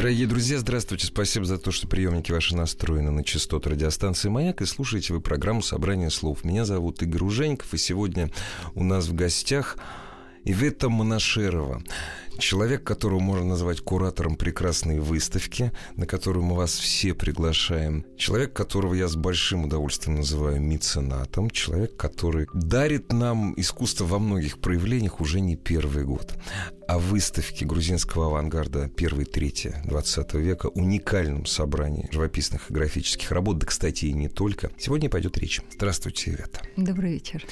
Дорогие друзья, здравствуйте. Спасибо за то, что приемники ваши настроены на частоту радиостанции «Маяк» и слушаете вы программу «Собрание слов». Меня зовут Игорь Руженьков, и сегодня у нас в гостях Ивета Монашерова. Человек, которого можно назвать куратором прекрасной выставки, на которую мы вас все приглашаем. Человек, которого я с большим удовольствием называю меценатом. Человек, который дарит нам искусство во многих проявлениях уже не первый год. О выставке грузинского авангарда первой трети 20 века, уникальном собрании живописных и графических работ, да, кстати, и не только. Сегодня пойдет речь. Здравствуйте, Ивета. Добрый вечер.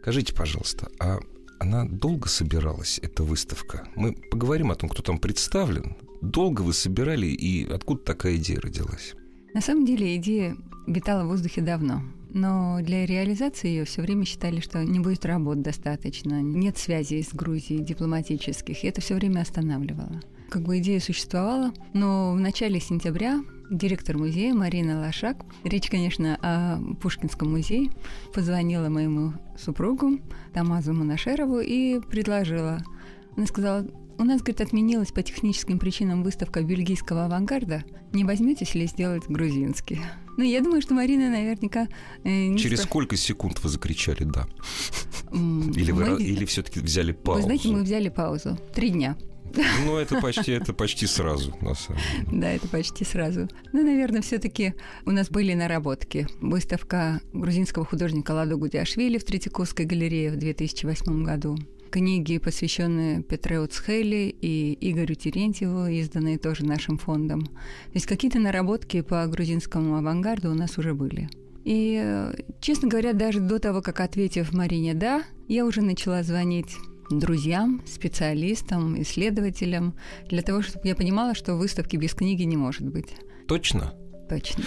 Скажите, пожалуйста, а она долго собиралась, эта выставка? Мы поговорим о том, кто там представлен. Долго вы собирали и откуда такая идея родилась? На самом деле идея витала в воздухе давно. Но для реализации ее все время считали, что не будет работ достаточно, нет связей с Грузией дипломатических, и это все время останавливало. Как бы идея существовала, но в начале сентября директор музея Марина Лошак, речь, конечно, о Пушкинском музее, позвонила моему супругу Тамазу Монашерову и предложила. Она сказала, у нас, говорит, отменилась по техническим причинам выставка бельгийского авангарда. Не возьметесь ли сделать грузинский? Ну, я думаю, что Марина наверняка... Э, Через спро... сколько секунд вы закричали «да»? Или, мы... или все-таки взяли паузу? Вы знаете, мы взяли паузу. Три дня. Ну, это почти, это почти сразу, на самом деле. Да, это почти сразу. Ну, наверное, все-таки у нас были наработки. Выставка грузинского художника Ладо Гудяшвили в Третьяковской галерее в 2008 году. Книги, посвященные Петре Уцхели и Игорю Терентьеву, изданные тоже нашим фондом. То есть какие-то наработки по грузинскому авангарду у нас уже были. И, честно говоря, даже до того, как ответив Марине «да», я уже начала звонить друзьям, специалистам, исследователям, для того, чтобы я понимала, что выставки без книги не может быть. Точно? Точно.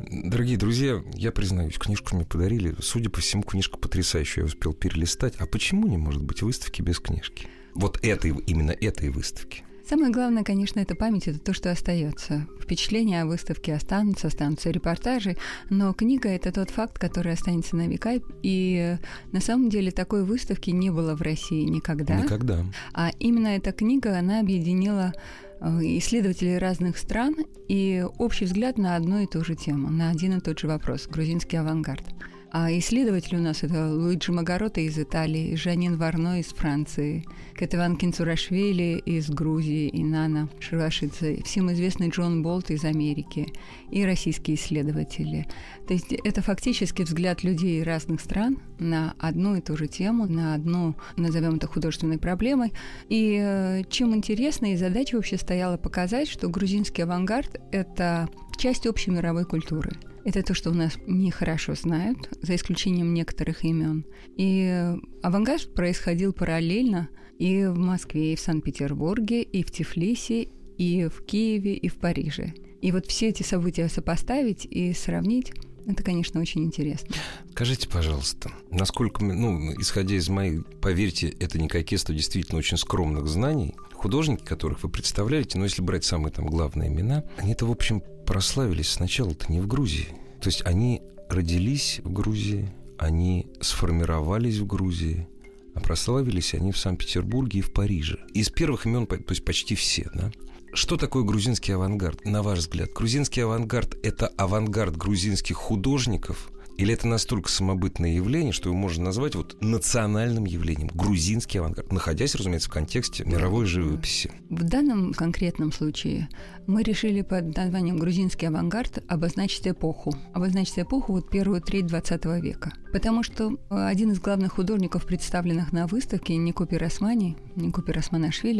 Дорогие друзья, я признаюсь, книжку мне подарили. Судя по всему, книжка потрясающая, я успел перелистать. А почему не может быть выставки без книжки? Вот этой, именно этой выставки. Самое главное, конечно, это память, это то, что остается. Впечатления о выставке останутся, останутся репортажи, но книга — это тот факт, который останется на века, и на самом деле такой выставки не было в России никогда. Никогда. А именно эта книга, она объединила э, исследователей разных стран и общий взгляд на одну и ту же тему, на один и тот же вопрос – грузинский авангард. А исследователи у нас это Луиджи Магорота из Италии, Жанин Варно из Франции, Кетеван Кинцурашвили из Грузии и Нана Шивашидзе, всем известный Джон Болт из Америки и российские исследователи. То есть это фактически взгляд людей разных стран на одну и ту же тему, на одну, назовем это художественной проблемой. И э, чем интересно, и задача вообще стояла показать, что грузинский авангард – это часть общей мировой культуры – это то, что у нас нехорошо знают, за исключением некоторых имен. И авангард происходил параллельно и в Москве, и в Санкт-Петербурге, и в Тифлисе, и в Киеве, и в Париже. И вот все эти события сопоставить и сравнить это, конечно, очень интересно. Скажите, пожалуйста, насколько, ну, исходя из моих, поверьте, это не кокетство действительно очень скромных знаний, художники, которых вы представляете, но если брать самые там главные имена, они-то, в общем, прославились сначала-то не в Грузии. То есть они родились в Грузии, они сформировались в Грузии, а прославились они в Санкт-Петербурге и в Париже. Из первых имен, то есть почти все, да? Что такое грузинский авангард, на ваш взгляд? Грузинский авангард – это авангард грузинских художников – или это настолько самобытное явление, что его можно назвать вот национальным явлением, грузинский авангард, находясь, разумеется, в контексте мировой живописи? В данном конкретном случае мы решили под названием «Грузинский авангард» обозначить эпоху. Обозначить эпоху вот первую треть 20 века. Потому что один из главных художников, представленных на выставке, Никопи Росмани, Никопи Росманашвили,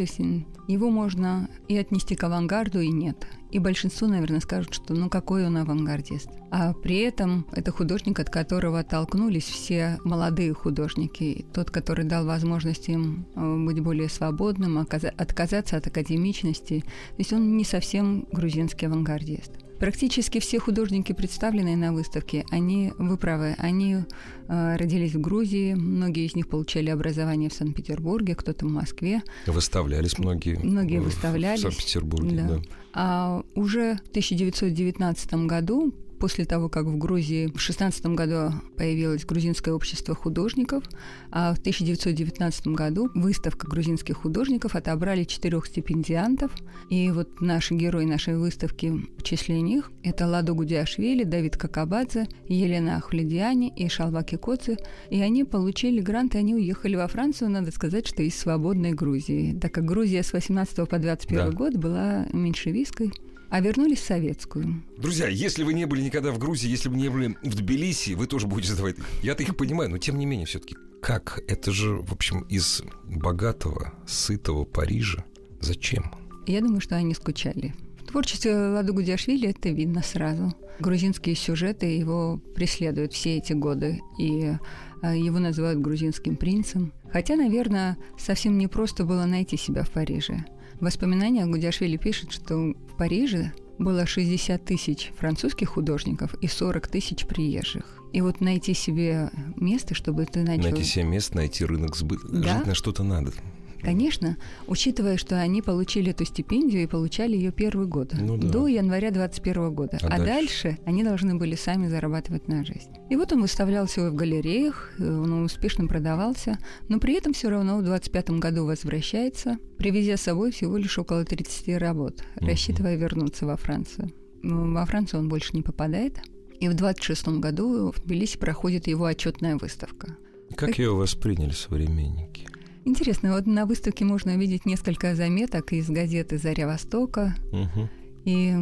его можно и отнести к авангарду, и нет. И большинство, наверное, скажут, что ну какой он авангардист. А при этом это художник, от которого оттолкнулись все молодые художники. Тот, который дал возможность им э, быть более свободным, отказаться от академичности. То есть он не совсем грузинский авангардист. Практически все художники, представленные на выставке, они, вы правы, они э, родились в Грузии, многие из них получали образование в Санкт-Петербурге, кто-то в Москве. Выставлялись многие. Многие в, выставлялись. В Санкт-Петербурге, да. да. А уже в 1919 году после того, как в Грузии в 16 году появилось Грузинское общество художников, а в 1919 году выставка грузинских художников отобрали четырех стипендиантов. И вот наши герои нашей выставки в числе них – это Ладо Гудиашвили, Давид Какабадзе, Елена Ахледиани и Шалваки Коци. И они получили грант, и они уехали во Францию, надо сказать, что из свободной Грузии, так как Грузия с 18 по 21 да. год была меньшевистской а вернулись в советскую. Друзья, если вы не были никогда в Грузии, если бы не были в Тбилиси, вы тоже будете задавать. Я-то их понимаю, но тем не менее все-таки как? Это же, в общем, из богатого, сытого Парижа. Зачем? Я думаю, что они скучали. В творчестве Ладу Гудяшвили это видно сразу. Грузинские сюжеты его преследуют все эти годы. И э, его называют грузинским принцем. Хотя, наверное, совсем непросто было найти себя в Париже. В воспоминаниях Гудяшвили пишет, что в Париже было 60 тысяч французских художников и 40 тысяч приезжих. И вот найти себе место, чтобы ты начал... Найти себе место, найти рынок сбыта. Да? Жить на что-то надо. Конечно, учитывая, что они получили эту стипендию и получали ее первый год, ну, да. до января 21 года. А, а дальше? дальше они должны были сами зарабатывать на жизнь. И вот он выставлялся в галереях, он успешно продавался, но при этом все равно в 25 году возвращается, привезя с собой всего лишь около 30 работ, угу. рассчитывая вернуться во Францию. Во Францию он больше не попадает. И в 26 году в Тбилиси проходит его отчетная выставка. Как, как ее восприняли современники? Интересно, вот на выставке можно увидеть несколько заметок из газеты «Заря Востока». Угу. И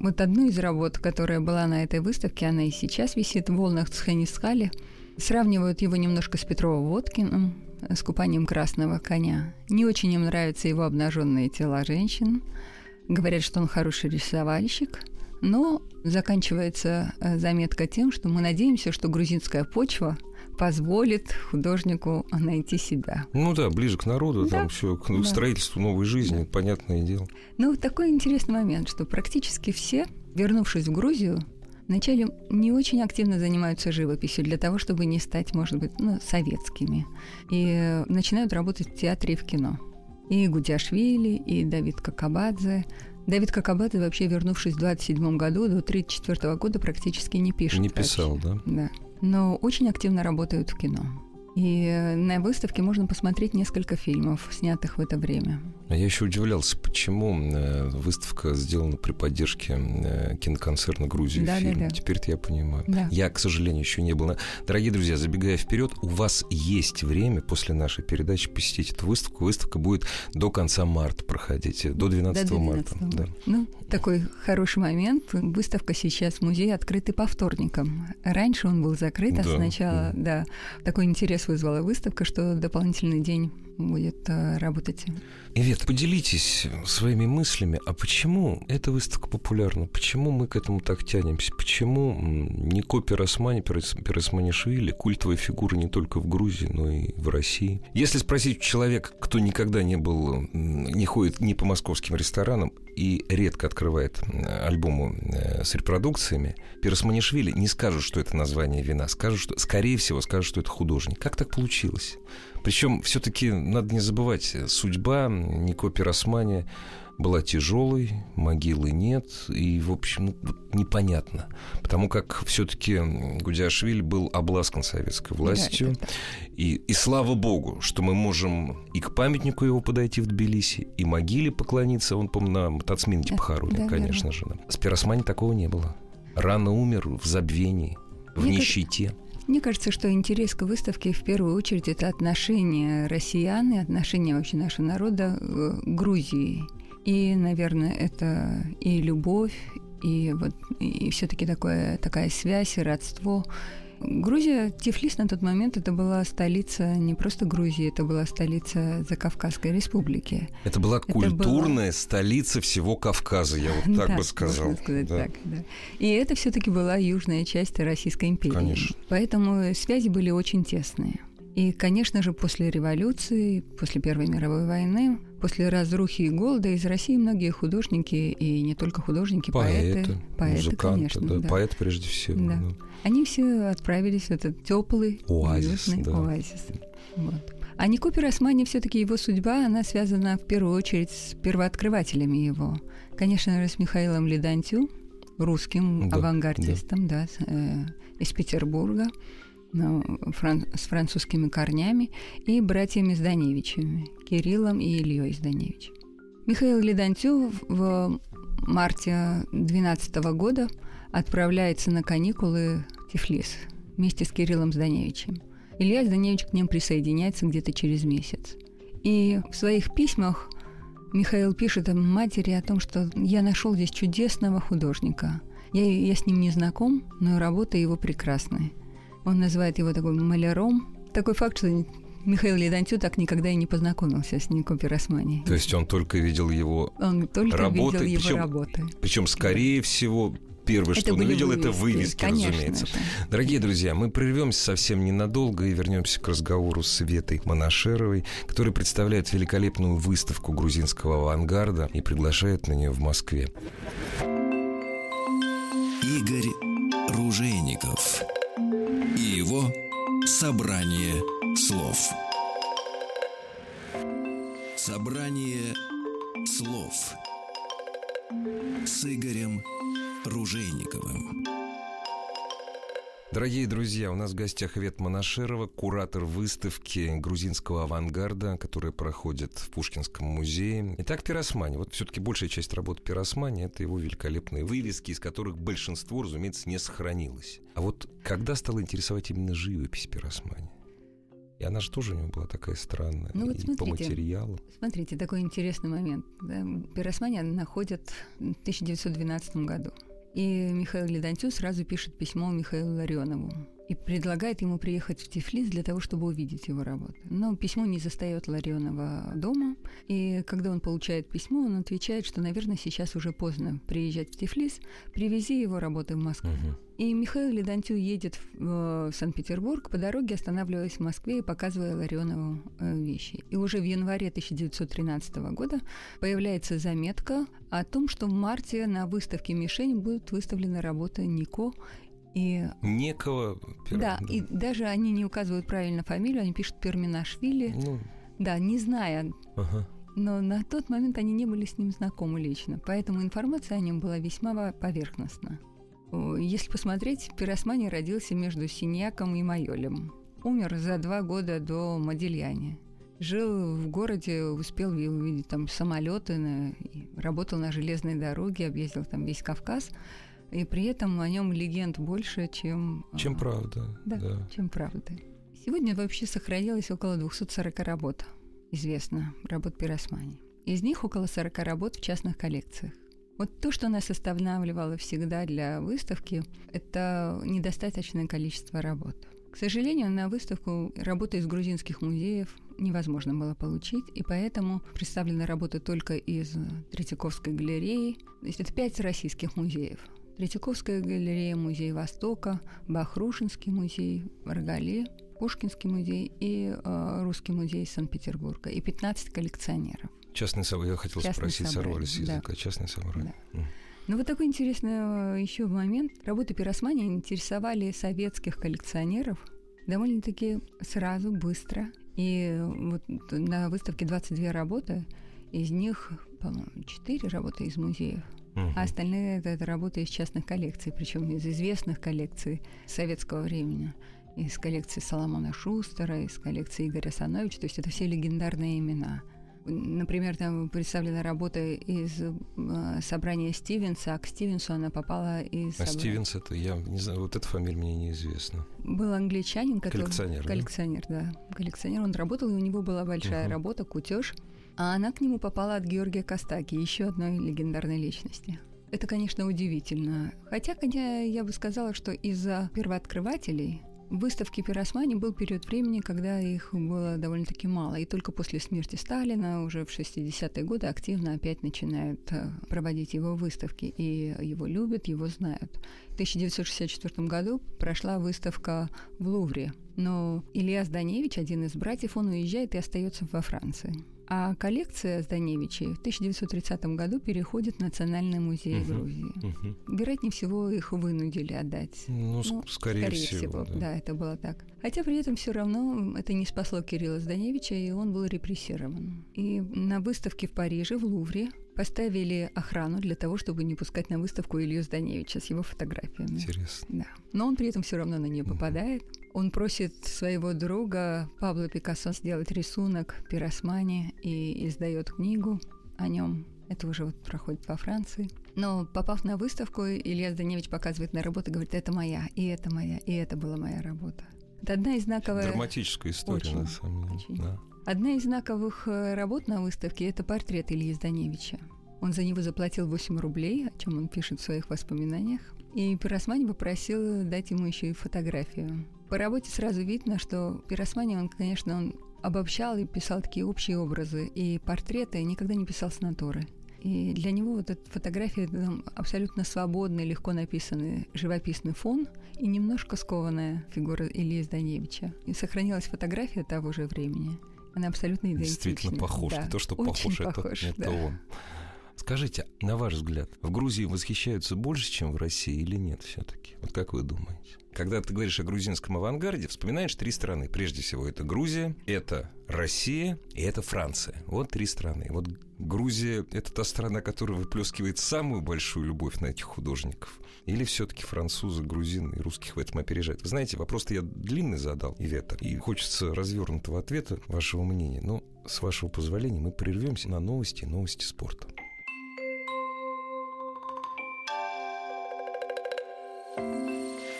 вот одну из работ, которая была на этой выставке, она и сейчас висит в волнах Цханисхали. Сравнивают его немножко с Петровым Водкиным, с купанием красного коня. Не очень им нравятся его обнаженные тела женщин. Говорят, что он хороший рисовальщик. Но заканчивается э, заметка тем, что мы надеемся, что грузинская почва – позволит художнику найти себя. Ну да, ближе к народу, да. там все к да. строительству новой жизни, да. понятное дело. Ну, такой интересный момент, что практически все, вернувшись в Грузию, вначале не очень активно занимаются живописью для того, чтобы не стать, может быть, ну, советскими. И начинают работать в театре и в кино. И Гудяшвили, и Давид Какабадзе. Давид Какабадзе, вообще вернувшись в 27 году, до 34 года практически не пишет. Не писал, вообще. да? Да но очень активно работают в кино. И на выставке можно посмотреть несколько фильмов, снятых в это время. А я еще удивлялся, почему э, выставка сделана при поддержке э, киноконцерна Грузии да, фильм. Да, да. Теперь-то я понимаю. Да. Я, к сожалению, еще не был. Дорогие друзья, забегая вперед, у вас есть время после нашей передачи посетить эту выставку. Выставка будет до конца марта проходить, до 12, до 12 марта. Да. Ну, такой хороший момент. Выставка сейчас в музее открытый по вторникам. Раньше он был закрыт, а да. сначала, да, такой интерес вызвала выставка, что дополнительный день будет э, работать. Ивет, поделитесь своими мыслями, а почему эта выставка популярна? Почему мы к этому так тянемся? Почему Нико Пиросмани, Пиросманишвили, культовая фигура не только в Грузии, но и в России? Если спросить человека, кто никогда не был, не ходит ни по московским ресторанам и редко открывает альбомы э, с репродукциями, Пиросманишвили не скажут, что это название вина, скажут, что, скорее всего, скажут, что это художник. Как так получилось? Причем все-таки надо не забывать, судьба Нико Пиросмани была тяжелой, могилы нет, и, в общем, ну, непонятно. Потому как все-таки Гудяшвили был обласкан советской властью. Да, и, и слава богу, что мы можем и к памятнику его подойти в Тбилиси, и могиле поклониться. Он, по-моему, на Тацминке похоронен, да, конечно верно. же. С Пиросмани такого не было. Рано умер в забвении, в Мне нищете. Мне кажется, что интерес к выставке в первую очередь это отношение россиян и отношение вообще нашего народа к Грузии. И, наверное, это и любовь, и вот и все-таки такое такая связь и родство. Грузия, Тифлис на тот момент это была столица не просто Грузии, это была столица Закавказской республики. Это была это культурная была... столица всего Кавказа, я вот так да, бы сказал. Можно сказать да. так, да. И это все-таки была южная часть Российской империи. Конечно. Поэтому связи были очень тесные. И, конечно же, после революции, после Первой мировой войны, после разрухи и голода из России многие художники, и не только художники, поэты, поэты, поэты музыканты, конечно, да, да. поэт прежде всего. Да. да. Они все отправились в этот теплый Оазис, да. оазис. Вот. А Нико Пиросмани все-таки его судьба, она связана в первую очередь с первооткрывателями его. Конечно же, с Михаилом Ледантю, русским Да, авангардистом, да, с, э, из Петербурга, фран- с французскими корнями, и братьями Зданевичами, Кириллом и Ильей Зданевич. Михаил Ледантю в марте 2012 года отправляется на каникулы в Тифлис вместе с Кириллом Зданевичем. Илья Зданевич к ним присоединяется где-то через месяц. И в своих письмах Михаил пишет матери о том, что я нашел здесь чудесного художника. Я, я с ним не знаком, но работы его прекрасные. Он называет его такой маляром. Такой факт, что Михаил Ледантю так никогда и не познакомился с Нико Пиросмани. То есть он только видел его, Он только работы, видел его причем работы. причем скорее всего первое, что он увидел, это вывески, конечно разумеется. же. Дорогие друзья, мы прервемся совсем ненадолго и вернемся к разговору с Светой Монашеровой, которая представляет великолепную выставку грузинского авангарда и приглашает на нее в Москве. Игорь Ружейников и его собрание слов. Собрание слов с Игорем Ружейниковым. Дорогие друзья, у нас в гостях Вет Монашерова, куратор выставки грузинского авангарда, которая проходит в Пушкинском музее. Итак, Пиросмани. Вот все-таки большая часть работ Пиросмани – это его великолепные вывески, из которых большинство, разумеется, не сохранилось. А вот когда стала интересовать именно живопись Пиросмани? И она же тоже у него была такая странная. Ну вот и по смотрите. материалу. Смотрите, такой интересный момент. Да, Пиросмани находят в 1912 году. И Михаил Ледантю сразу пишет письмо Михаилу Ларионову и предлагает ему приехать в Тифлис для того, чтобы увидеть его работы. Но письмо не застает Ларионова дома, и когда он получает письмо, он отвечает, что, наверное, сейчас уже поздно приезжать в Тифлис, привези его работы в Москву. Мгм. И Михаил Ледантю едет в э, Санкт-Петербург, по дороге останавливаясь в Москве и показывая Ларионову э, вещи. И уже в январе 1913 года появляется заметка о том, что в марте на выставке «Мишень» будут выставлены работы Нико и Некого Пир- да, и даже они не указывают правильно фамилию, они пишут Перминашвили, Ну, да, не зная, ага. но на тот момент они не были с ним знакомы лично, поэтому информация о нем была весьма поверхностна. Если посмотреть, Пиросмани родился между Синьяком и Майолем. Умер за два года до Модильяни. Жил в городе, успел ви- увидеть там самолеты, на- работал на железной дороге, объездил там весь Кавказ. И при этом о нем легенд больше, чем... а, Чем правда. да, да. чем правда. Сегодня вообще сохранилось около 240 работ, известно, работ Пиросмани. Из них около 40 работ в частных коллекциях. Вот то, что нас останавливало всегда для выставки, это недостаточное количество работ. К сожалению, на выставку работы из грузинских музеев невозможно было получить, и поэтому представлены работы только из Третьяковской галереи. То есть это пять российских музеев. Третьяковская галерея, Музей Востока, Бахрушинский музей, Рогале, Пушкинский музей и э, Русский музей Санкт-Петербурга. И 15 коллекционеров. Частный собрание. Я хотел Частный спросить, собрание, сорвались с да. языка. Частный собрание. М. Ну вот такой интересный еще момент. Работы Пиросмани интересовали советских коллекционеров довольно-таки сразу, быстро. И вот на выставке 22 работы, из них, по-моему, 4 работы из музеев, Мгм. а остальные это, это работы из частных коллекций, причем из известных коллекций советского времени. Из коллекции Соломона Шустера, из коллекции Игоря Сановича, то есть это все легендарные имена. Например, там представлена работа из э, собрания Стивенса, а к Стивенсу она попала из... А собра- Стивенс это я не знаю, вот эта фамилия мне неизвестна. Был англичанин, который... Коллекционер, да? Коллекционер, да. Коллекционер. Он работал, и у него была большая Мгм. работа, кутеж. А она к нему попала от Георгия Костаки, еще одной легендарной личности. Это, конечно, удивительно. Хотя, хотя я бы сказала, что из-за первооткрывателей выставки пиросмани был период времени, когда их было довольно-таки мало. И только после смерти Сталина, уже в 60-е годы, активно опять начинают э, проводить его выставки. И его любят, его знают. В 1964 году прошла выставка в Лувре. Но Илья Зданевич, один из братьев, он уезжает и остается во Франции. А коллекция Зданевичей в 1930 году переходит в Национальный музей uh-huh, Грузии. Uh-huh. Вероятнее всего, их вынудили отдать. Ну, ну скорее, скорее всего. всего да. да, это было так. Хотя при этом все равно это не спасло Кирилла Зданевича, и он был репрессирован. И на выставке в Париже, в Лувре, поставили охрану для того, чтобы не пускать на выставку Илью Зданевича с его фотографиями. Интересно. Да. Но он при этом все равно на нее попадает. Он просит своего друга Пабло Пикассо сделать рисунок пиросмани и издает книгу о нем. Это уже вот проходит по Франции. Но попав на выставку, Илья Зданевич показывает на работу и говорит, это моя, и это моя, и это была моя работа. Это одна из знаковых... Драматическая история, очень, на самом деле. Очень. Да. Одна из знаковых э, работ на выставке – это портрет Ильи Зданевича. Он за него заплатил 8 рублей, о чем он пишет в своих воспоминаниях. И Пиросмани попросил дать ему еще и фотографию. По работе сразу видно, что Пиросмани, он, конечно, он обобщал и писал такие общие образы, и портреты никогда не писал с натуры. И для него вот эта фотография там, абсолютно свободный, легко написанный живописный фон и немножко скованная фигура Ильи Зданевича. И сохранилась фотография того же времени. Она абсолютно идентична. Действительно похож. Да, то, что похож, похож, это, да. это он. Скажите, на ваш взгляд, в Грузии восхищаются больше, чем в России или нет все-таки? Вот как вы думаете? Когда ты говоришь о грузинском авангарде, вспоминаешь три страны. Прежде всего, это Грузия, это Россия и это Франция. Вот три страны. Вот Грузия — это та страна, которая выплескивает самую большую любовь на этих художников. Или все-таки французы, грузины и русских в этом опережают? Вы знаете, вопрос-то я длинный задал, Ивета, и хочется развернутого ответа вашего мнения. Но, с вашего позволения, мы прервемся на новости, новости спорта.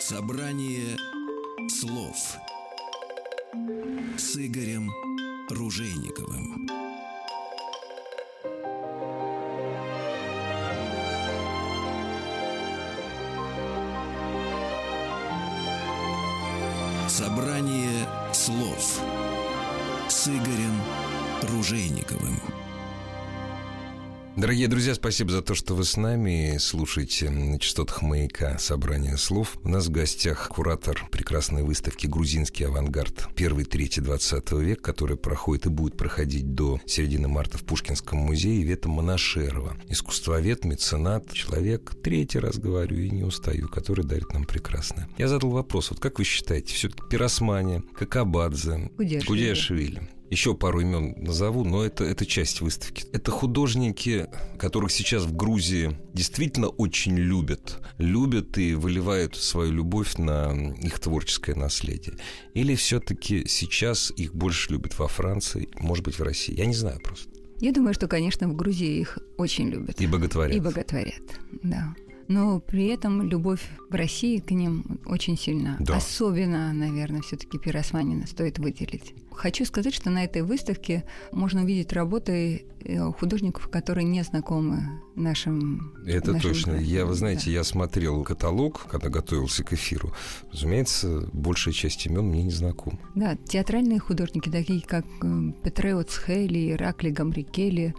Собрание слов с Игорем Ружейниковым. Дорогие друзья, спасибо за то, что вы с нами слушаете на частотах «Маяка» собрание слов. У нас в гостях куратор прекрасной выставки «Грузинский авангард» первый, третий, двадцатого век, который проходит и будет проходить до середины марта в Пушкинском музее Вета Монашерова. Искусствовед, меценат, человек, третий раз говорю и не устаю, который дарит нам прекрасное. Я задал вопрос, вот как вы считаете, все-таки Пиросмания, Какабадзе, Гудяшвили, еще пару имен назову, но это, это часть выставки. Это художники, которых сейчас в Грузии действительно очень любят. Любят и выливают свою любовь на их творческое наследие. Или все-таки сейчас их больше любят во Франции, может быть, в России. Я не знаю просто. Я думаю, что, конечно, в Грузии их очень любят. И боготворят. И боготворят, да но при этом любовь в России к ним очень сильна. Да. Особенно, наверное, все-таки Пиросманина стоит выделить. Хочу сказать, что на этой выставке можно увидеть работы э, художников, которые не знакомы нашим. Это нашим точно. Я, вы знаете, да. я смотрел каталог, когда готовился к эфиру. Разумеется, большая часть имен мне не знакома. Да, театральные художники, такие как э, Петрео Цхели, Иракли Гамрикели,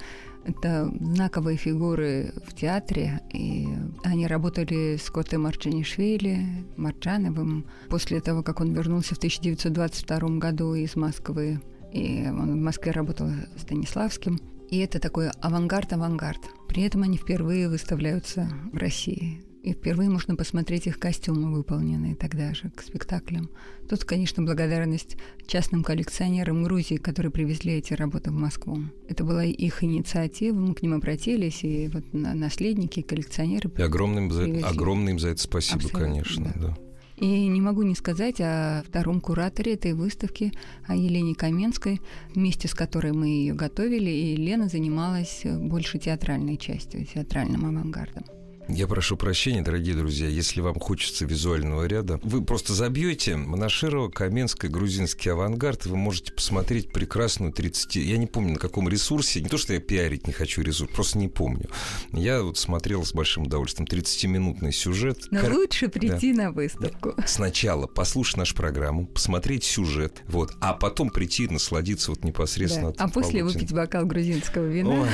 это знаковые фигуры в театре, и они работали с Коте Марчанишвили, Марчановым. После того, как он вернулся в 1922 году из Москвы, и он в Москве работал с Станиславским. И это такой авангард-авангард. При этом они впервые выставляются в России. И впервые можно посмотреть их костюмы, выполненные тогда же к спектаклям. Тут, конечно, благодарность частным коллекционерам Грузии, которые привезли эти работы в Москву. Это была их инициатива, мы к ним обратились, и вот наследники, коллекционеры... И огромным, за, огромное им за это спасибо, Абсолютно, конечно. Да. Да. И не могу не сказать о втором кураторе этой выставки, о Елене Каменской, вместе с которой мы ее готовили, и Лена занималась больше театральной частью, театральным авангардом. Я прошу прощения, дорогие друзья, если вам хочется визуального ряда. Вы просто забьете Монаширова, Каменская, грузинский авангард, вы можете посмотреть прекрасную 30... Я не помню, на каком ресурсе. Не то, что я пиарить не хочу ресурс, просто не помню. Я вот смотрел с большим удовольствием 30-минутный сюжет. Но Кар... лучше прийти да. на выставку. Да. Сначала послушать нашу программу, посмотреть сюжет, вот, а потом прийти и насладиться вот непосредственно. Да. А после выпить бокал грузинского вина. Ой,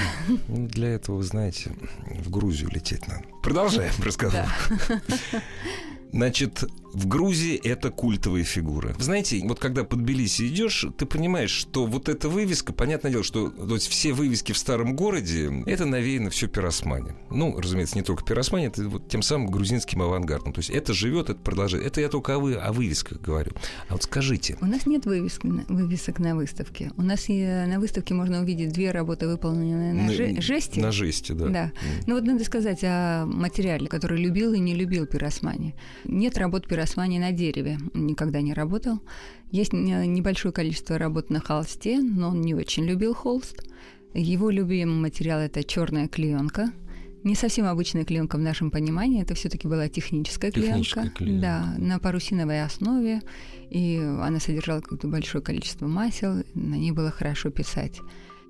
ну, для этого, вы знаете, в Грузию лететь надо. Продолжаем разговор. Да. Значит, в Грузии это культовые фигуры. Вы знаете, вот когда под Тбилиси идешь, ты понимаешь, что вот эта вывеска, понятное дело, что то есть все вывески в старом городе, это навеяно все пиросмане. Ну, разумеется, не только пиросмане, это вот тем самым грузинским авангардом. То есть это живет, это продолжает. Это я только о, вы, о вывесках говорю. А вот скажите. У нас нет вывесок, вывесок на выставке. У нас и на выставке можно увидеть две работы, выполненные на, на жести. На жести, да. Да. Mm. Ну вот надо сказать о материале, который любил и не любил пиросмани. Нет работ пиросмани на дереве, никогда не работал. Есть небольшое количество работ на холсте, но он не очень любил холст. Его любимый материал это черная клеенка. Не совсем обычная клеенка в нашем понимании, это все-таки была техническая, техническая клеенка, клеенка. Да, на парусиновой основе, и она содержала какое-то большое количество масел, на ней было хорошо писать.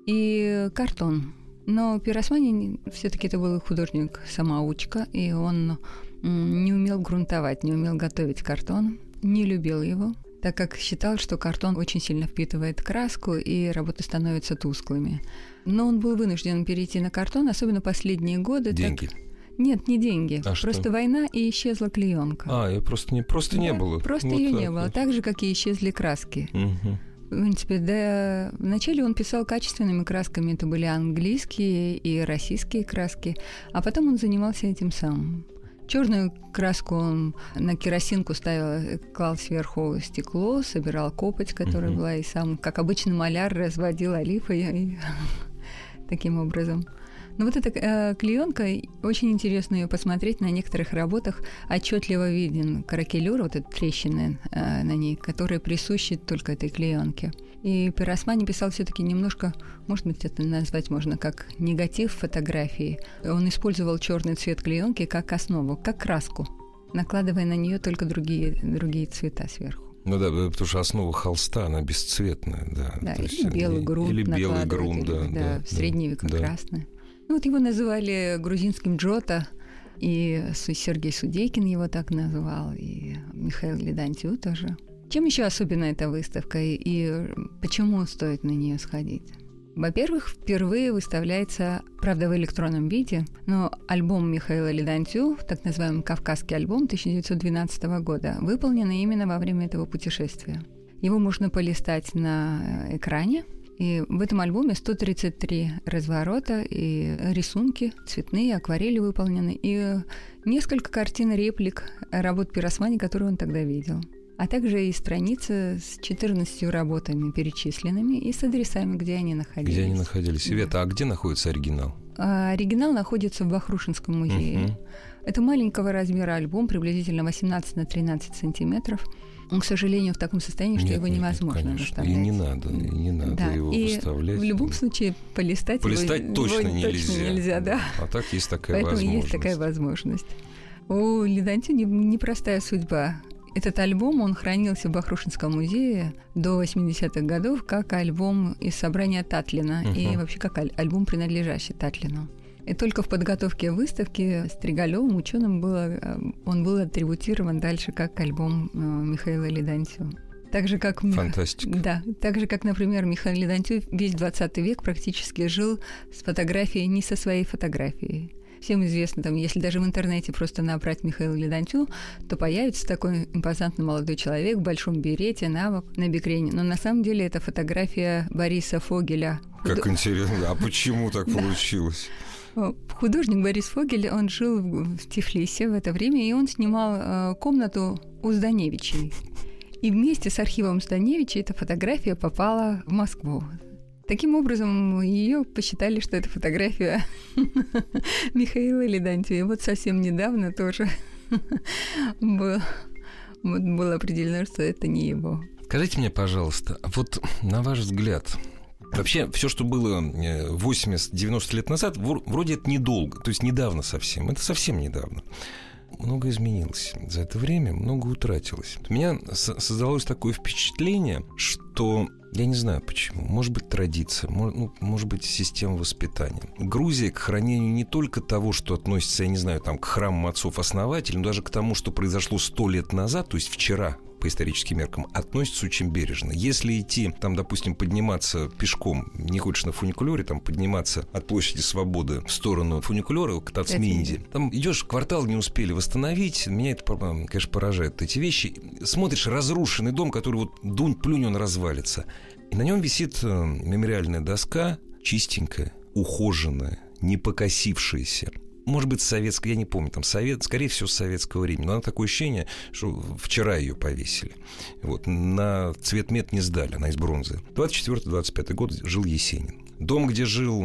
И картон. Но Пиросмани все-таки это был художник-самоучка, и он не умел грунтовать, не умел готовить картон, не любил его, так как считал, что картон очень сильно впитывает краску и работы становятся тусклыми. Но он был вынужден перейти на картон, особенно последние годы. Деньги. Так... Нет, не деньги. А просто что? война и исчезла клеенка. А, ее просто не просто да, не было. Просто вот ее не было. Так же, как и исчезли краски. Угу. В принципе, да, вначале он писал качественными красками, это были английские и российские краски, а потом он занимался этим самым. Черную краску он на керосинку ставил, клал сверху стекло, собирал копоть, которая mm-hmm. была, и сам, как обычный маляр, разводил олифой и таким образом. Но вот эта э, клеенка, очень интересно ее посмотреть на некоторых работах. Отчетливо виден каракелюр, вот эта трещины э, на ней, которые присущи только этой клеенке. И Пиросмани писал все-таки немножко, может быть, это назвать можно как негатив фотографии. Он использовал черный цвет клеенки как основу, как краску, накладывая на нее только другие, другие цвета сверху. Ну да, потому что основа холста, она бесцветная, да. Да, или белый грунт Или белый грунт, да. Да, да в средние века да. красный. Ну, вот его называли грузинским Джота, и Сергей Судейкин его так назвал, и Михаил Ледантью тоже. Чем еще особенна эта выставка и почему стоит на нее сходить? Во-первых, впервые выставляется, правда, в электронном виде, но альбом Михаила Ледантю, так называемый «Кавказский альбом» 1912 года, выполнен именно во время этого путешествия. Его можно полистать на экране, и в этом альбоме 133 разворота и рисунки, цветные, акварели выполнены, и несколько картин реплик работ Пиросмани, которые он тогда видел а также и страницы с 14 работами перечисленными и с адресами, где они находились. Где они находились. Света, да. а где находится оригинал? А, оригинал находится в Бахрушинском музее. Угу. Это маленького размера альбом, приблизительно 18 на 13 сантиметров. Он, к сожалению, в таком состоянии, что нет, его невозможно нет, выставлять. И не надо, и не надо да. его и выставлять. В любом случае полистать, полистать его, точно, его нельзя. точно нельзя. Да. А так есть такая Поэтому возможность. есть такая возможность. У Ледантю непростая судьба. Этот альбом, он хранился в Бахрушинском музее до 80-х годов как альбом из собрания Татлина uh-huh. и вообще как альбом, принадлежащий Татлину. И только в подготовке выставки Стригалевым ученым было, э, он был атрибутирован дальше как альбом э, Михаила Ледантьева. Так же, как... Фантастика. Да. Так же, как, например, Михаил Ледантьев весь 20 век практически жил с фотографией, не со своей фотографией. Всем известно, там, если даже в интернете просто набрать Михаила Ледантю, то появится такой импозантный молодой человек в большом берете, на, на бикрене. Но на самом деле это фотография Бориса Фогеля. Как интересно. А почему так получилось? Художник Борис Фогель, он жил в Тифлисе в это время, и он снимал э, комнату у Зданевичей. И вместе с архивом Зданевича эта фотография попала в Москву. Таким образом, ее посчитали, что это фотография Михаила Ледантьева. Вот совсем недавно тоже было, было определено, что это не его. Скажите мне, пожалуйста, вот на ваш взгляд, Вообще, все, что было 80-90 э, лет назад, вроде это недолго, то есть недавно совсем. Это совсем недавно. Много изменилось за это время, много утратилось. У меня создалось такое впечатление, что я не знаю почему. Может быть, традиция, может, ну, может быть, система воспитания. Грузия к хранению не только того, что относится, я не знаю, там, к храмам отцов-основателей, но даже к тому, что произошло сто лет назад, то есть вчера, по историческим меркам, относится очень бережно. Если идти, там, допустим, подниматься пешком, не хочешь на фуникулере, там, подниматься от площади Свободы в сторону фуникулера к Тацминде, там идешь, квартал не успели восстановить, меня это, конечно, поражает эти вещи. Смотришь разрушенный дом, который вот дунь, плюнь, он развалится. И на нем висит э, мемориальная доска, чистенькая, ухоженная, не покосившаяся может быть, советская, я не помню, там совет, скорее всего, с советского времени. Но она такое ощущение, что вчера ее повесили. Вот, на цвет мед не сдали, она из бронзы. 24-25 год жил Есенин. Дом, где жил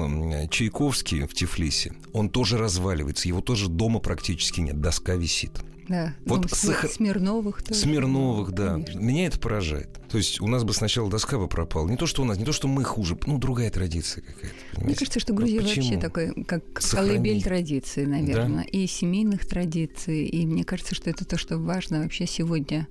Чайковский в Тифлисе, он тоже разваливается, его тоже дома практически нет, доска висит. Да, вот ну, сах... Смирновых тоже. Смирновых, да. Конечно. Меня это поражает. То есть у нас бы сначала доска бы пропала. Не то, что у нас, не то, что мы хуже, ну, другая традиция какая-то. Понимаете? Мне кажется, что Грузия ну, вообще такой, как Сохранить. колыбель традиций, наверное, да? и семейных традиций. И мне кажется, что это то, что важно вообще сегодня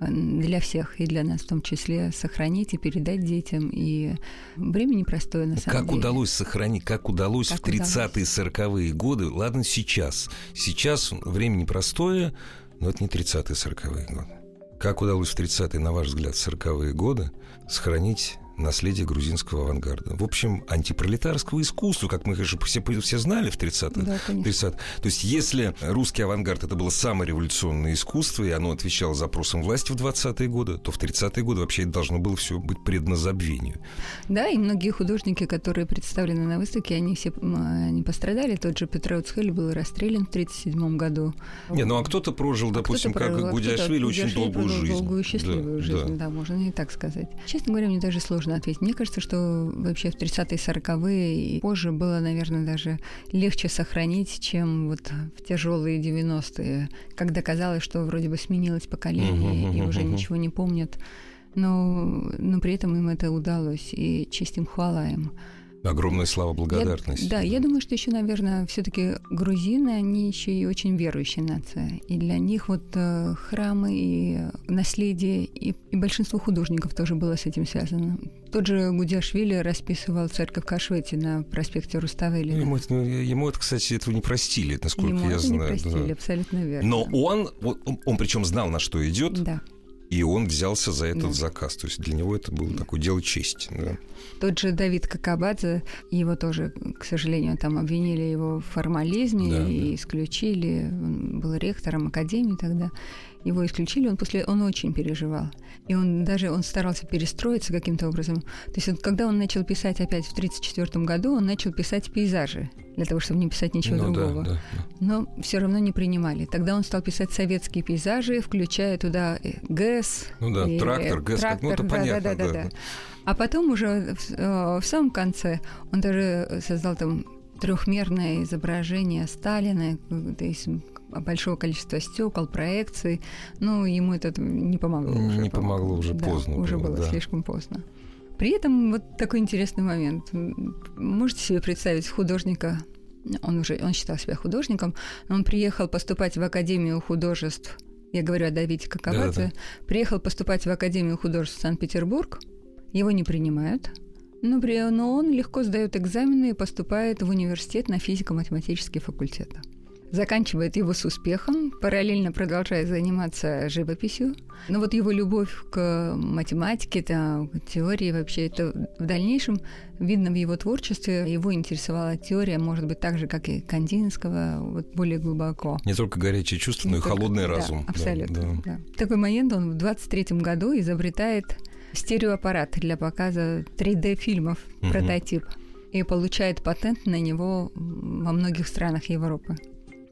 для всех, и для нас в том числе, сохранить и передать детям. И время непростое, на самом как деле. Как удалось сохранить, как удалось как в 30-е, 40-е годы, ладно, сейчас. Сейчас время непростое, но это не 30-е, 40-е годы. Как удалось в 30-е, на ваш взгляд, 40-е годы сохранить наследие грузинского авангарда. В общем, антипролетарского искусства, как мы, конечно, все, все знали в 30-х. Да, 30 То есть, если русский авангард это было самое революционное искусство, и оно отвечало запросам власти в 20-е годы, то в 30-е годы вообще это должно было все быть предано забвению. Да, и многие художники, которые представлены на выставке, они все они пострадали. Тот же Петр Уцхель был расстрелян в 1937 году. Не, ну а кто-то прожил, а допустим, кто как Гудяшвили, очень долгую жизнь. Долгую счастливую да, жизнь, да. да, можно и так сказать. Честно говоря, мне даже сложно сложно ответить. Мне кажется, что вообще в 30-е, 40-е и позже было, наверное, даже легче сохранить, чем вот в тяжелые 90-е, когда казалось, что вроде бы сменилось поколение и уже ничего не помнят. Но, но при этом им это удалось, и честь им хвала им. Огромная слава благодарности. Я, да, я думаю, что еще, наверное, все-таки грузины, они еще и очень верующая нация. И для них вот э, храмы и наследие, и, и большинство художников тоже было с этим связано. Тот же Гудяшвили расписывал церковь Кашвети на проспекте Руставели. Ему это, ему это, кстати, этого не простили, насколько ему я это знаю. Не простили, да. абсолютно верно. Но он, он, он причем знал, на что идет. Да. И он взялся за этот да. заказ. То есть для него это было такое дело чести. Да. Тот же Давид Какабадзе, его тоже, к сожалению, там обвинили его в формализме да, и да. исключили. Он был ректором академии тогда его исключили, он после, он очень переживал. И он даже, он старался перестроиться каким-то образом. То есть вот, когда он начал писать опять в 1934 году, он начал писать пейзажи для того, чтобы не писать ничего ну, другого. Да, да, да. Но все равно не принимали. Тогда он стал писать советские пейзажи, включая туда э, ГЭС. Ну да, и, трактор, ГЭС, трактор, ну это да, понятно. Да, да, да, да. да. А потом уже в, э, в самом конце он даже создал там трехмерное изображение Сталина, то есть большого количества стекол, проекций. Ну, ему это не помогло. Не уже, помогло, уже да, поздно. Уже было, было да. слишком поздно. При этом вот такой интересный момент. Можете себе представить художника, он уже он считал себя художником, он приехал поступать в Академию художеств, я говорю о Давиде Каковадзе, да, да. приехал поступать в Академию художеств Санкт-Петербург, его не принимают, но, но он легко сдает экзамены и поступает в университет на физико-математический факультет заканчивает его с успехом, параллельно продолжает заниматься живописью. Но вот его любовь к математике, да, к теории вообще, это в дальнейшем видно в его творчестве. Его интересовала теория, может быть, так же, как и Кандинского, вот более глубоко. Не только горячее чувство, но и холодный да, разум. Абсолютно. Да, да. Да. В такой момент он в 23 году изобретает стереоаппарат для показа 3D-фильмов, угу. прототип, и получает патент на него во многих странах Европы.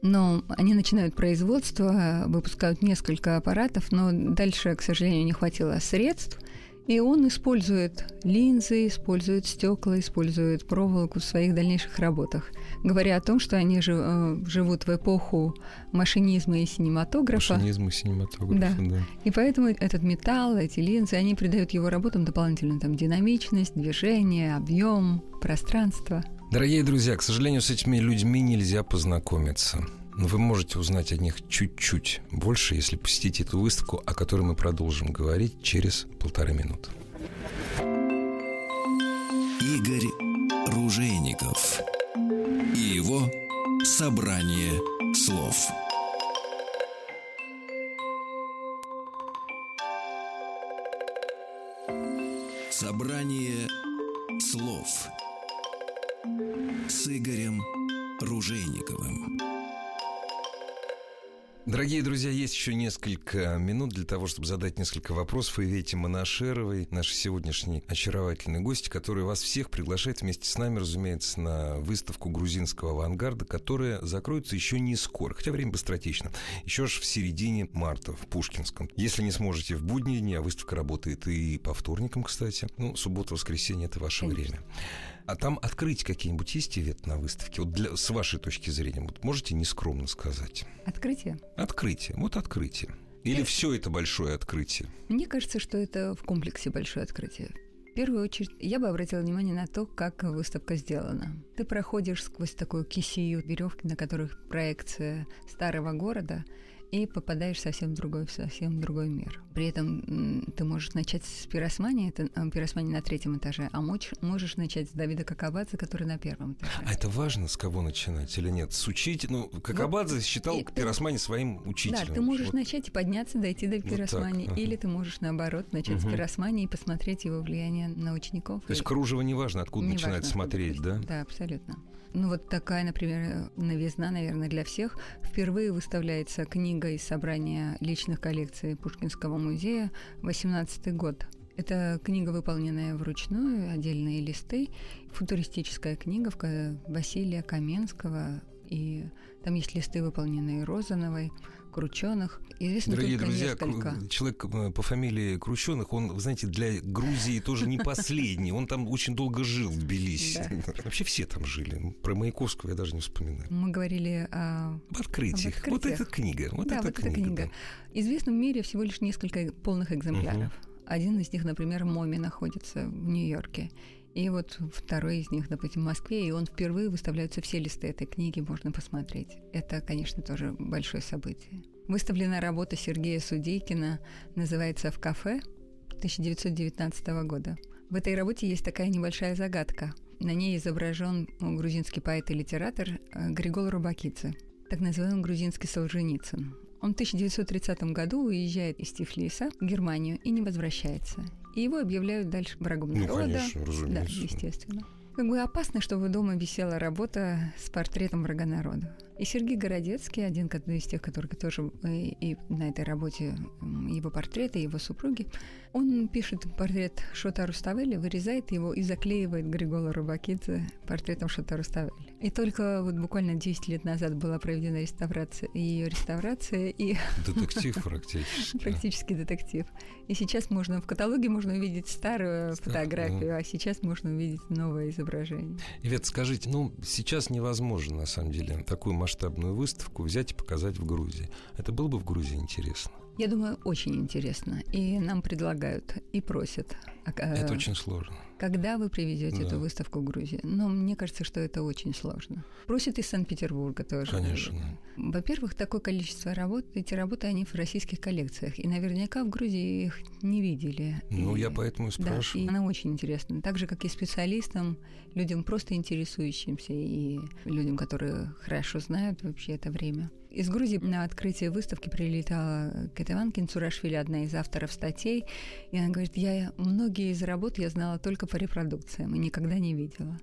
Но они начинают производство, выпускают несколько аппаратов, но дальше, к сожалению, не хватило средств, И он использует линзы, использует стекла, использует проволоку в своих дальнейших работах, говоря о том, что они э, живут в эпоху машинизма и синематографа. Машинизма и синематографа, да. да. И поэтому этот металл, эти линзы, они придают его работам дополнительную там, динамичность, движение, объем, пространство. Дорогие друзья, к сожалению, с этими людьми нельзя познакомиться. Но вы можете узнать о них чуть-чуть больше, если посетите эту выставку, о которой мы продолжим говорить через полторы минуты. Игорь Ружейников и его собрание слов. Собрание слов с Игорем Ружейниковым. Дорогие друзья, есть еще несколько минут для того, чтобы задать несколько вопросов Ивете Монашеровой, нашей сегодняшней очаровательной гости, которая вас всех приглашает вместе с нами, разумеется, на выставку грузинского авангарда, которая закроется еще не скоро, хотя время быстротечно, еще аж в середине марта в Пушкинском. Если не сможете в будние дни, а выставка работает и по вторникам, кстати, ну, суббота, воскресенье – это ваше Конечно. время. А там открыть какие-нибудь есть ивет на выставке? Вот для, с вашей точки зрения, вот можете нескромно сказать? Открытие? Открытие. Вот открытие. Или все это большое открытие? Мне кажется, что это в комплексе большое открытие. В первую очередь, я бы обратила внимание на то, как выставка сделана. Ты проходишь сквозь такую кисию веревки, на которых проекция старого города, и попадаешь совсем в другой, совсем другой мир. При этом ты можешь начать с пиросмани, это э, пиросмани на третьем этаже, а можешь, можешь начать с Давида Какабадзе, который на первом этаже. А это важно, с кого начинать или нет? С учителя? Ну, Какабадзе вот, считал и, пиросмани своим учителем. Да, ты можешь вот. начать и подняться, дойти до пиросмани, вот ага. или ты можешь, наоборот, начать угу. с пиросмани и посмотреть его влияние на учеников. То есть кружево не важно, откуда не начинать важно, смотреть, да? Да, абсолютно. Ну вот такая, например, новизна, наверное, для всех. Впервые выставляется книга из собрания личных коллекций Пушкинского музея, 18 год. Это книга, выполненная вручную, отдельные листы, футуристическая книга Василия Каменского, и там есть листы, выполненные Розановой, Крученых. Известно Дорогие друзья, несколько. человек э, по фамилии Крученых, он, знаете, для Грузии тоже не последний. Он там очень долго жил в Тбилиси. Вообще все там жили. Про Маяковского я даже не вспоминаю. Мы говорили о... Об открытиях. Вот эта книга. Вот. Эта книга. Известно в мире всего лишь несколько полных экземпляров. Один из них, например, Моми находится в Нью-Йорке. И вот второй из них, допустим, в Москве, и он впервые выставляются все листы этой книги, можно посмотреть. Это, конечно, тоже большое событие. Выставлена работа Сергея Судейкина, называется «В кафе» 1919 года. В этой работе есть такая небольшая загадка. На ней изображен грузинский поэт и литератор э, Григол Рубакидзе, так называемый грузинский Солженицын. Он в 1930 году уезжает из Тифлиса в Германию и не возвращается. И его объявляют дальше врагом ну, народа. Конечно, разумеется. Да, естественно. Как бы опасно, чтобы дома висела работа с портретом врага народа. И Сергей Городецкий, один из тех, который тоже э, и на этой работе его портреты, его супруги, он пишет портрет Шота Руставели, вырезает его и заклеивает Григола Рубакидзе портретом Шота Руставели. И только вот буквально 10 лет назад была проведена реставрация, ее реставрация и... Детектив практически. Практически детектив. И сейчас можно в каталоге можно увидеть старую фотографию, а сейчас можно увидеть новое изображение. Ивет, скажите, ну сейчас невозможно на самом деле такую масштабную выставку взять и показать в Грузии. Это было бы в Грузии интересно? Я думаю, очень интересно. И нам предлагают и просят. А, это очень сложно. Когда вы привезете да. эту выставку в Грузию? Но мне кажется, что это очень сложно. Просят из Санкт-Петербурга тоже. Конечно. Во-первых, такое количество работ, эти работы, они в российских коллекциях. И наверняка в Грузии их не видели. Ну, и, я поэтому и спрашиваю. Да, и она очень интересна. Так же, как и специалистам, людям просто интересующимся, и людям, которые хорошо знают вообще это время. Из Грузии на открытие выставки прилетала Кетеван Кинцурашвили, одна из авторов статей, и она говорит, я многие из работ я знала только по репродукциям и никогда не видела.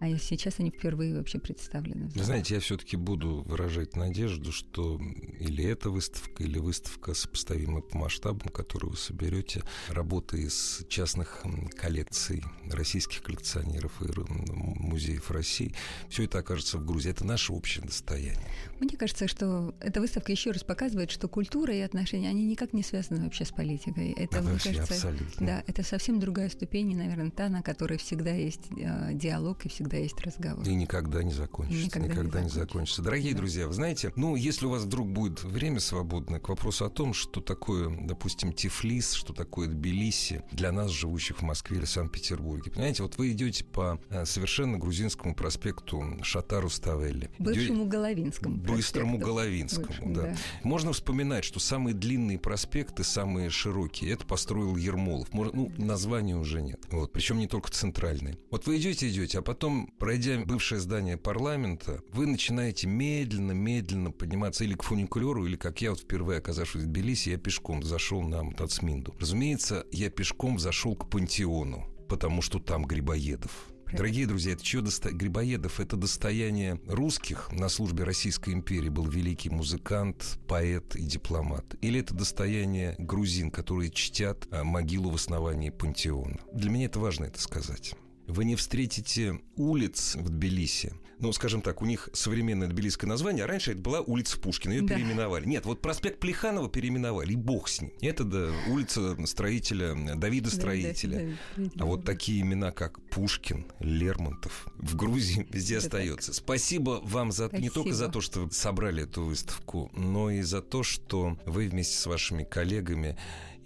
А сейчас они впервые вообще представлены. Вы знаете, я все-таки буду выражать надежду, что или эта выставка, или выставка сопоставимая по масштабам, которую вы соберете, работы из частных коллекций российских коллекционеров и музеев России, все это окажется в Грузии. Это наше общее достояние. Мне кажется, что эта выставка еще раз показывает, что культура и отношения, они никак не связаны вообще с политикой. Это, мне кажется, абсолютно. да, это совсем другая ступень, и, наверное, та, на которой всегда есть э, диалог и всегда есть разговор. И никогда не закончится. Никогда, никогда не, закончится. не закончится. Дорогие да. друзья, вы знаете, ну, если у вас вдруг будет время свободное к вопросу о том, что такое, допустим, Тифлис, что такое Тбилиси для нас, живущих в Москве или Санкт-Петербурге. Понимаете, вот вы идете по э, совершенно грузинскому проспекту Шатару Ставелли. Бывшему Головинскому. Быстрому Головинскому, Бывшему, да. да. Можно вспоминать, что самые длинные проспекты, самые широкие, это построил Ермолов. Может, ну, названия уже нет. Вот, причем не только центральные. Вот вы идете, идете, а потом, пройдя бывшее здание парламента, вы начинаете медленно-медленно подниматься или к фуникулеру, или, как я вот впервые оказавшись в Тбилиси, я пешком зашел на Тацминду. Разумеется, я пешком зашел к пантеону, потому что там Грибоедов. Дорогие друзья, это чье досто... Грибоедов? Это достояние русских. На службе Российской империи был великий музыкант, поэт и дипломат. Или это достояние грузин, которые чтят а, могилу в основании пантеона. Для меня это важно это сказать вы не встретите улиц в Тбилиси. Ну, скажем так, у них современное тбилисское название, а раньше это была улица Пушкина, ее да. переименовали. Нет, вот проспект Плеханова переименовали, и бог с ним. Это да, улица строителя, Давида Строителя. Да, да, а вот такие имена, как Пушкин, Лермонтов, в Грузии везде это остается. Так. Спасибо вам за, Спасибо. не только за то, что вы собрали эту выставку, но и за то, что вы вместе с вашими коллегами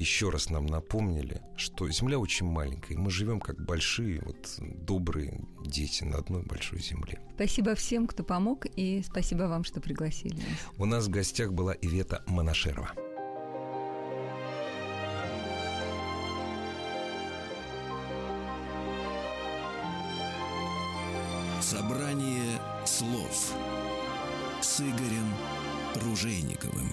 еще раз нам напомнили, что Земля очень маленькая, и мы живем как большие, вот добрые дети на одной большой земле. Спасибо всем, кто помог, и спасибо вам, что пригласили нас. У нас в гостях была Ивета Монашерова. Собрание слов с Игорем Ружейниковым.